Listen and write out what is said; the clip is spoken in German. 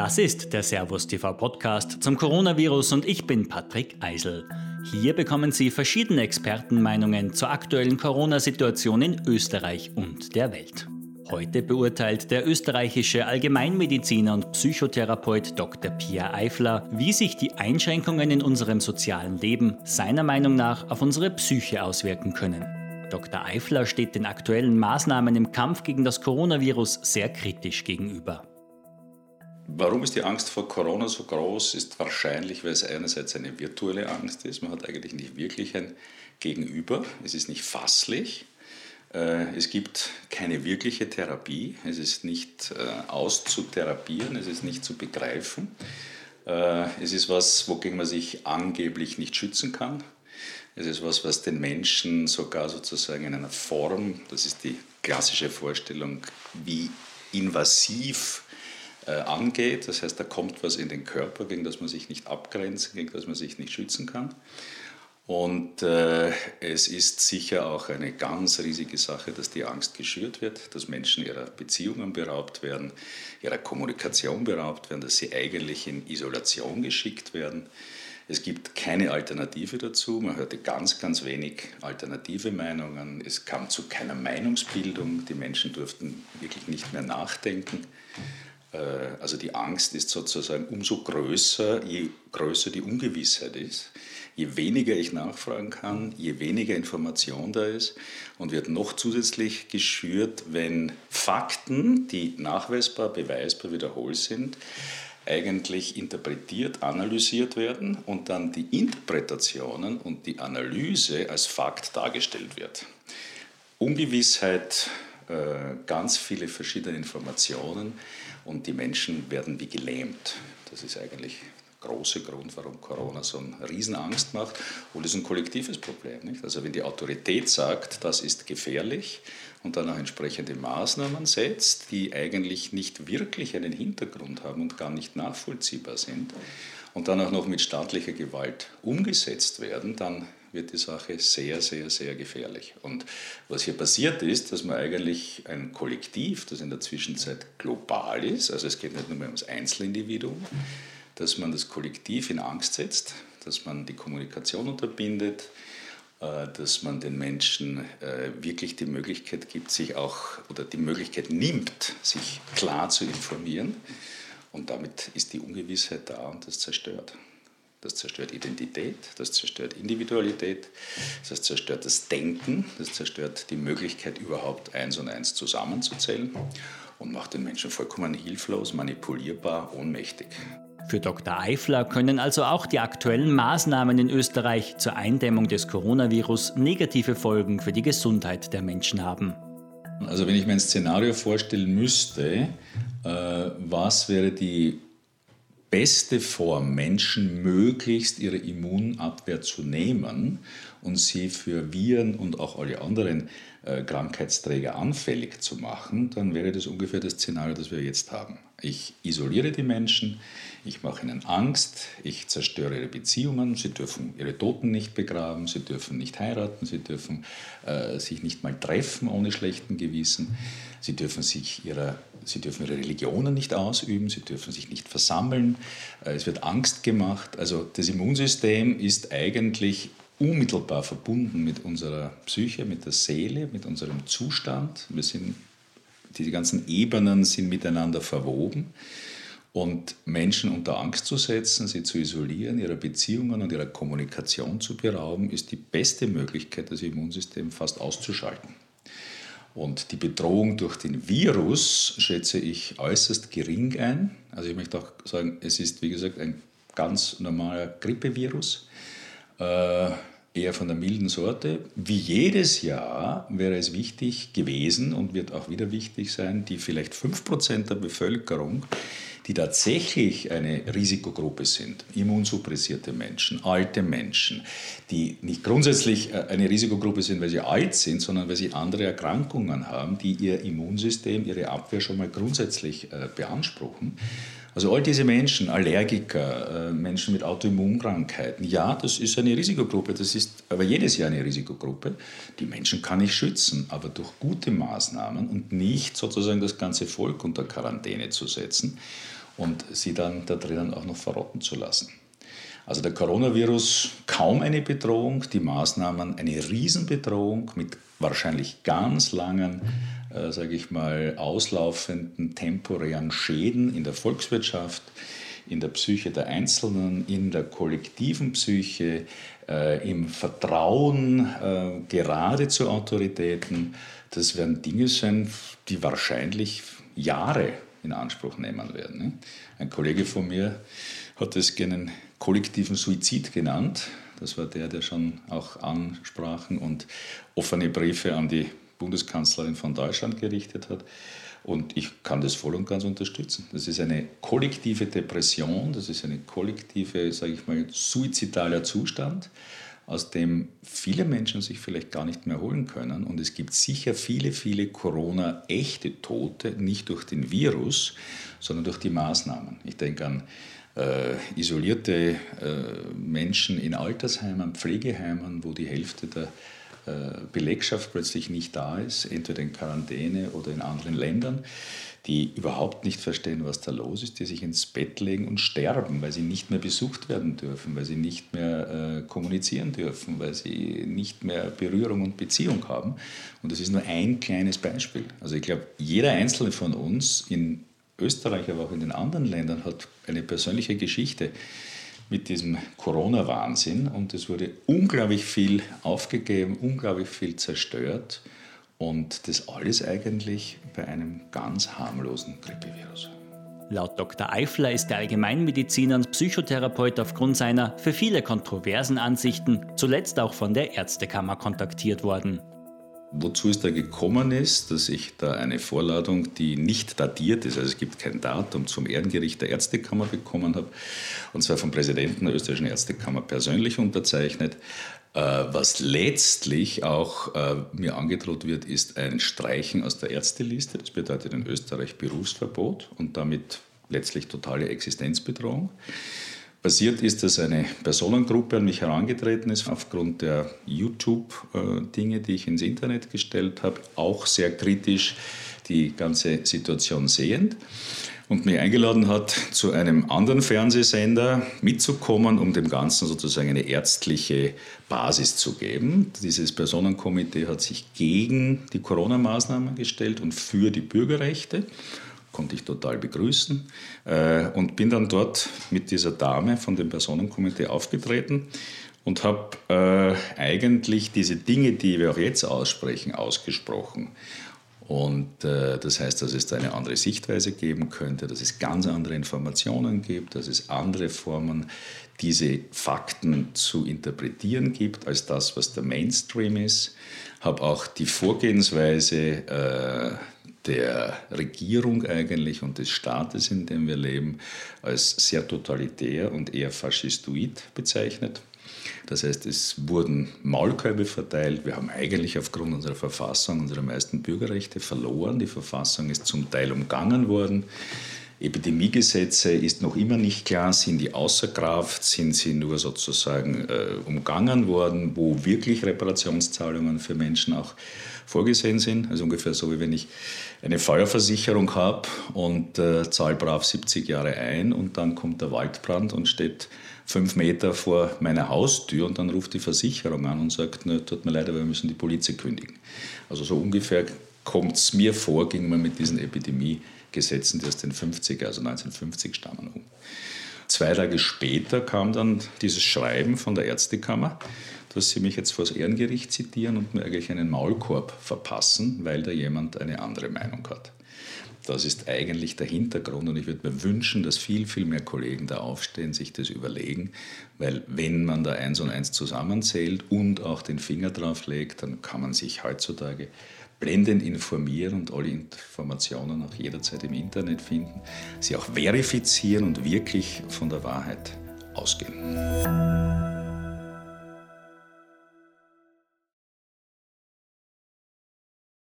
Das ist der Servus TV Podcast zum Coronavirus und ich bin Patrick Eisel. Hier bekommen Sie verschiedene Expertenmeinungen zur aktuellen Corona-Situation in Österreich und der Welt. Heute beurteilt der österreichische Allgemeinmediziner und Psychotherapeut Dr. Pierre Eifler, wie sich die Einschränkungen in unserem sozialen Leben seiner Meinung nach auf unsere Psyche auswirken können. Dr. Eifler steht den aktuellen Maßnahmen im Kampf gegen das Coronavirus sehr kritisch gegenüber. Warum ist die Angst vor Corona so groß? Ist wahrscheinlich, weil es einerseits eine virtuelle Angst ist. Man hat eigentlich nicht wirklich ein Gegenüber. Es ist nicht fasslich. Äh, es gibt keine wirkliche Therapie. Es ist nicht äh, auszutherapieren. Es ist nicht zu begreifen. Äh, es ist was, wogegen man sich angeblich nicht schützen kann. Es ist was, was den Menschen sogar sozusagen in einer Form, das ist die klassische Vorstellung, wie invasiv angeht. Das heißt, da kommt was in den Körper, gegen das man sich nicht abgrenzen, gegen das man sich nicht schützen kann. Und äh, es ist sicher auch eine ganz riesige Sache, dass die Angst geschürt wird, dass Menschen ihrer Beziehungen beraubt werden, ihrer Kommunikation beraubt werden, dass sie eigentlich in Isolation geschickt werden. Es gibt keine Alternative dazu. Man hörte ganz, ganz wenig alternative Meinungen. Es kam zu keiner Meinungsbildung. Die Menschen durften wirklich nicht mehr nachdenken. Äh, also die Angst ist sozusagen umso größer, je größer die Ungewissheit ist. Je weniger ich nachfragen kann, je weniger Information da ist und wird noch zusätzlich geschürt, wenn Fakten, die nachweisbar, beweisbar wiederholt sind, eigentlich interpretiert, analysiert werden und dann die Interpretationen und die Analyse als Fakt dargestellt wird. Ungewissheit, äh, ganz viele verschiedene Informationen und die Menschen werden wie gelähmt. Das ist eigentlich der große Grund, warum Corona so eine Riesenangst macht. Und es ist ein kollektives Problem. Nicht? Also wenn die Autorität sagt, das ist gefährlich und dann auch entsprechende Maßnahmen setzt, die eigentlich nicht wirklich einen Hintergrund haben und gar nicht nachvollziehbar sind und dann auch noch mit staatlicher Gewalt umgesetzt werden, dann wird die Sache sehr, sehr, sehr gefährlich. Und was hier passiert ist, dass man eigentlich ein Kollektiv, das in der Zwischenzeit global ist, also es geht nicht nur mehr ums Einzelindividuum, dass man das Kollektiv in Angst setzt, dass man die Kommunikation unterbindet, äh, dass man den Menschen äh, wirklich die Möglichkeit gibt, sich auch oder die Möglichkeit nimmt, sich klar zu informieren. Und damit ist die Ungewissheit da und das zerstört. Das zerstört Identität, das zerstört Individualität, das zerstört das Denken, das zerstört die Möglichkeit, überhaupt eins und eins zusammenzuzählen und macht den Menschen vollkommen hilflos, manipulierbar, ohnmächtig. Für Dr. Eifler können also auch die aktuellen Maßnahmen in Österreich zur Eindämmung des Coronavirus negative Folgen für die Gesundheit der Menschen haben. Also wenn ich mir ein Szenario vorstellen müsste, äh, was wäre die beste Form, Menschen möglichst ihre Immunabwehr zu nehmen und sie für Viren und auch alle anderen äh, Krankheitsträger anfällig zu machen, dann wäre das ungefähr das Szenario, das wir jetzt haben. Ich isoliere die Menschen, ich mache ihnen Angst, ich zerstöre ihre Beziehungen, sie dürfen ihre Toten nicht begraben, sie dürfen nicht heiraten, sie dürfen äh, sich nicht mal treffen ohne schlechten Gewissen, sie dürfen, sich ihrer, sie dürfen ihre Religionen nicht ausüben, sie dürfen sich nicht versammeln, äh, es wird Angst gemacht. Also das Immunsystem ist eigentlich unmittelbar verbunden mit unserer Psyche, mit der Seele, mit unserem Zustand. Wir sind, die ganzen Ebenen sind miteinander verwoben. Und Menschen unter Angst zu setzen, sie zu isolieren, ihrer Beziehungen und ihrer Kommunikation zu berauben, ist die beste Möglichkeit, das Immunsystem fast auszuschalten. Und die Bedrohung durch den Virus schätze ich äußerst gering ein. Also ich möchte auch sagen, es ist, wie gesagt, ein ganz normaler Grippevirus. Äh, eher von der milden Sorte. Wie jedes Jahr wäre es wichtig gewesen und wird auch wieder wichtig sein, die vielleicht 5% der Bevölkerung, die tatsächlich eine Risikogruppe sind, immunsuppressierte Menschen, alte Menschen, die nicht grundsätzlich äh, eine Risikogruppe sind, weil sie alt sind, sondern weil sie andere Erkrankungen haben, die ihr Immunsystem, ihre Abwehr schon mal grundsätzlich äh, beanspruchen. Also all diese Menschen, Allergiker, äh, Menschen mit Autoimmunkrankheiten, ja, das ist eine Risikogruppe, das ist aber jedes Jahr eine Risikogruppe. Die Menschen kann ich schützen, aber durch gute Maßnahmen und nicht sozusagen das ganze Volk unter Quarantäne zu setzen. und sie dann da drinnen auch noch verrotten zu lassen. Also der Coronavirus kaum eine Bedrohung, die Maßnahmen eine Riesenbedrohung mit wahrscheinlich ganz langen, äh, sage ich mal, auslaufenden temporären Schäden in der Volkswirtschaft, in der Psyche der Einzelnen, in der kollektiven Psyche, äh, im Vertrauen äh, gerade zu Autoritäten. Das werden Dinge sein, die wahrscheinlich Jahre in Anspruch nehmen werden. Ne? Ein Kollege von mir hat es gerne kollektiven Suizid genannt. Das war der, der schon auch Ansprachen und offene Briefe an die Bundeskanzlerin von Deutschland gerichtet hat. Und ich kann das voll und ganz unterstützen. Das ist eine kollektive Depression, das ist eine kollektive, sage ich mal, suizidaler Zustand, aus dem viele Menschen sich vielleicht gar nicht mehr erholen können. Und es gibt sicher viele, viele Corona-echte Tote, nicht durch den Virus, sondern durch die Maßnahmen. Ich denke an äh, isolierte äh, Menschen in Altersheimen, Pflegeheimen, wo die Hälfte der Belegschaft plötzlich nicht da ist, entweder in Quarantäne oder in anderen Ländern, die überhaupt nicht verstehen, was da los ist, die sich ins Bett legen und sterben, weil sie nicht mehr besucht werden dürfen, weil sie nicht mehr äh, kommunizieren dürfen, weil sie nicht mehr Berührung und Beziehung haben. Und das ist nur ein kleines Beispiel. Also ich glaube, jeder einzelne von uns in Österreich, aber auch in den anderen Ländern hat eine persönliche Geschichte mit diesem Corona-Wahnsinn und es wurde unglaublich viel aufgegeben, unglaublich viel zerstört und das alles eigentlich bei einem ganz harmlosen Grippevirus. Laut Dr. Eifler ist der Allgemeinmediziner und Psychotherapeut aufgrund seiner für viele kontroversen Ansichten zuletzt auch von der Ärztekammer kontaktiert worden. Wozu es da gekommen ist, dass ich da eine Vorladung, die nicht datiert ist, also es gibt kein Datum, zum Ehrengericht der Ärztekammer bekommen habe, und zwar vom Präsidenten der österreichischen Ärztekammer persönlich unterzeichnet. Äh, was letztlich auch äh, mir angedroht wird, ist ein Streichen aus der Ärzteliste. Das bedeutet in Österreich Berufsverbot und damit letztlich totale Existenzbedrohung. Passiert ist, dass eine Personengruppe an mich herangetreten ist, aufgrund der YouTube-Dinge, die ich ins Internet gestellt habe, auch sehr kritisch die ganze Situation sehend und mich eingeladen hat, zu einem anderen Fernsehsender mitzukommen, um dem Ganzen sozusagen eine ärztliche Basis zu geben. Dieses Personenkomitee hat sich gegen die Corona-Maßnahmen gestellt und für die Bürgerrechte konnte ich total begrüßen äh, und bin dann dort mit dieser Dame von dem Personenkomitee aufgetreten und habe äh, eigentlich diese Dinge, die wir auch jetzt aussprechen, ausgesprochen. Und äh, das heißt, dass es da eine andere Sichtweise geben könnte, dass es ganz andere Informationen gibt, dass es andere Formen, diese Fakten zu interpretieren gibt, als das, was der Mainstream ist. Habe auch die Vorgehensweise äh, der Regierung eigentlich und des Staates, in dem wir leben, als sehr totalitär und eher faschistoid bezeichnet. Das heißt, es wurden Maulkörbe verteilt. Wir haben eigentlich aufgrund unserer Verfassung unsere meisten Bürgerrechte verloren. Die Verfassung ist zum Teil umgangen worden. Epidemiegesetze ist noch immer nicht klar, sind die außer Kraft, sind sie nur sozusagen äh, umgangen worden, wo wirklich Reparationszahlungen für Menschen auch vorgesehen sind. Also ungefähr so, wie wenn ich eine Feuerversicherung habe und äh, zahle brav 70 Jahre ein und dann kommt der Waldbrand und steht fünf Meter vor meiner Haustür und dann ruft die Versicherung an und sagt, ne, tut mir leid, aber wir müssen die Polizei kündigen. Also so ungefähr kommt es mir vor, ging man mit diesen Epidemiegesetzen, die aus den 50er, also 1950 stammen, um. Zwei Tage später kam dann dieses Schreiben von der Ärztekammer, dass sie mich jetzt vor das Ehrengericht zitieren und mir eigentlich einen Maulkorb verpassen, weil da jemand eine andere Meinung hat. Das ist eigentlich der Hintergrund und ich würde mir wünschen, dass viel, viel mehr Kollegen da aufstehen, sich das überlegen, weil wenn man da eins und eins zusammenzählt und auch den Finger drauf legt, dann kann man sich heutzutage blendend informieren und alle Informationen auch jederzeit im Internet finden, sie auch verifizieren und wirklich von der Wahrheit ausgehen.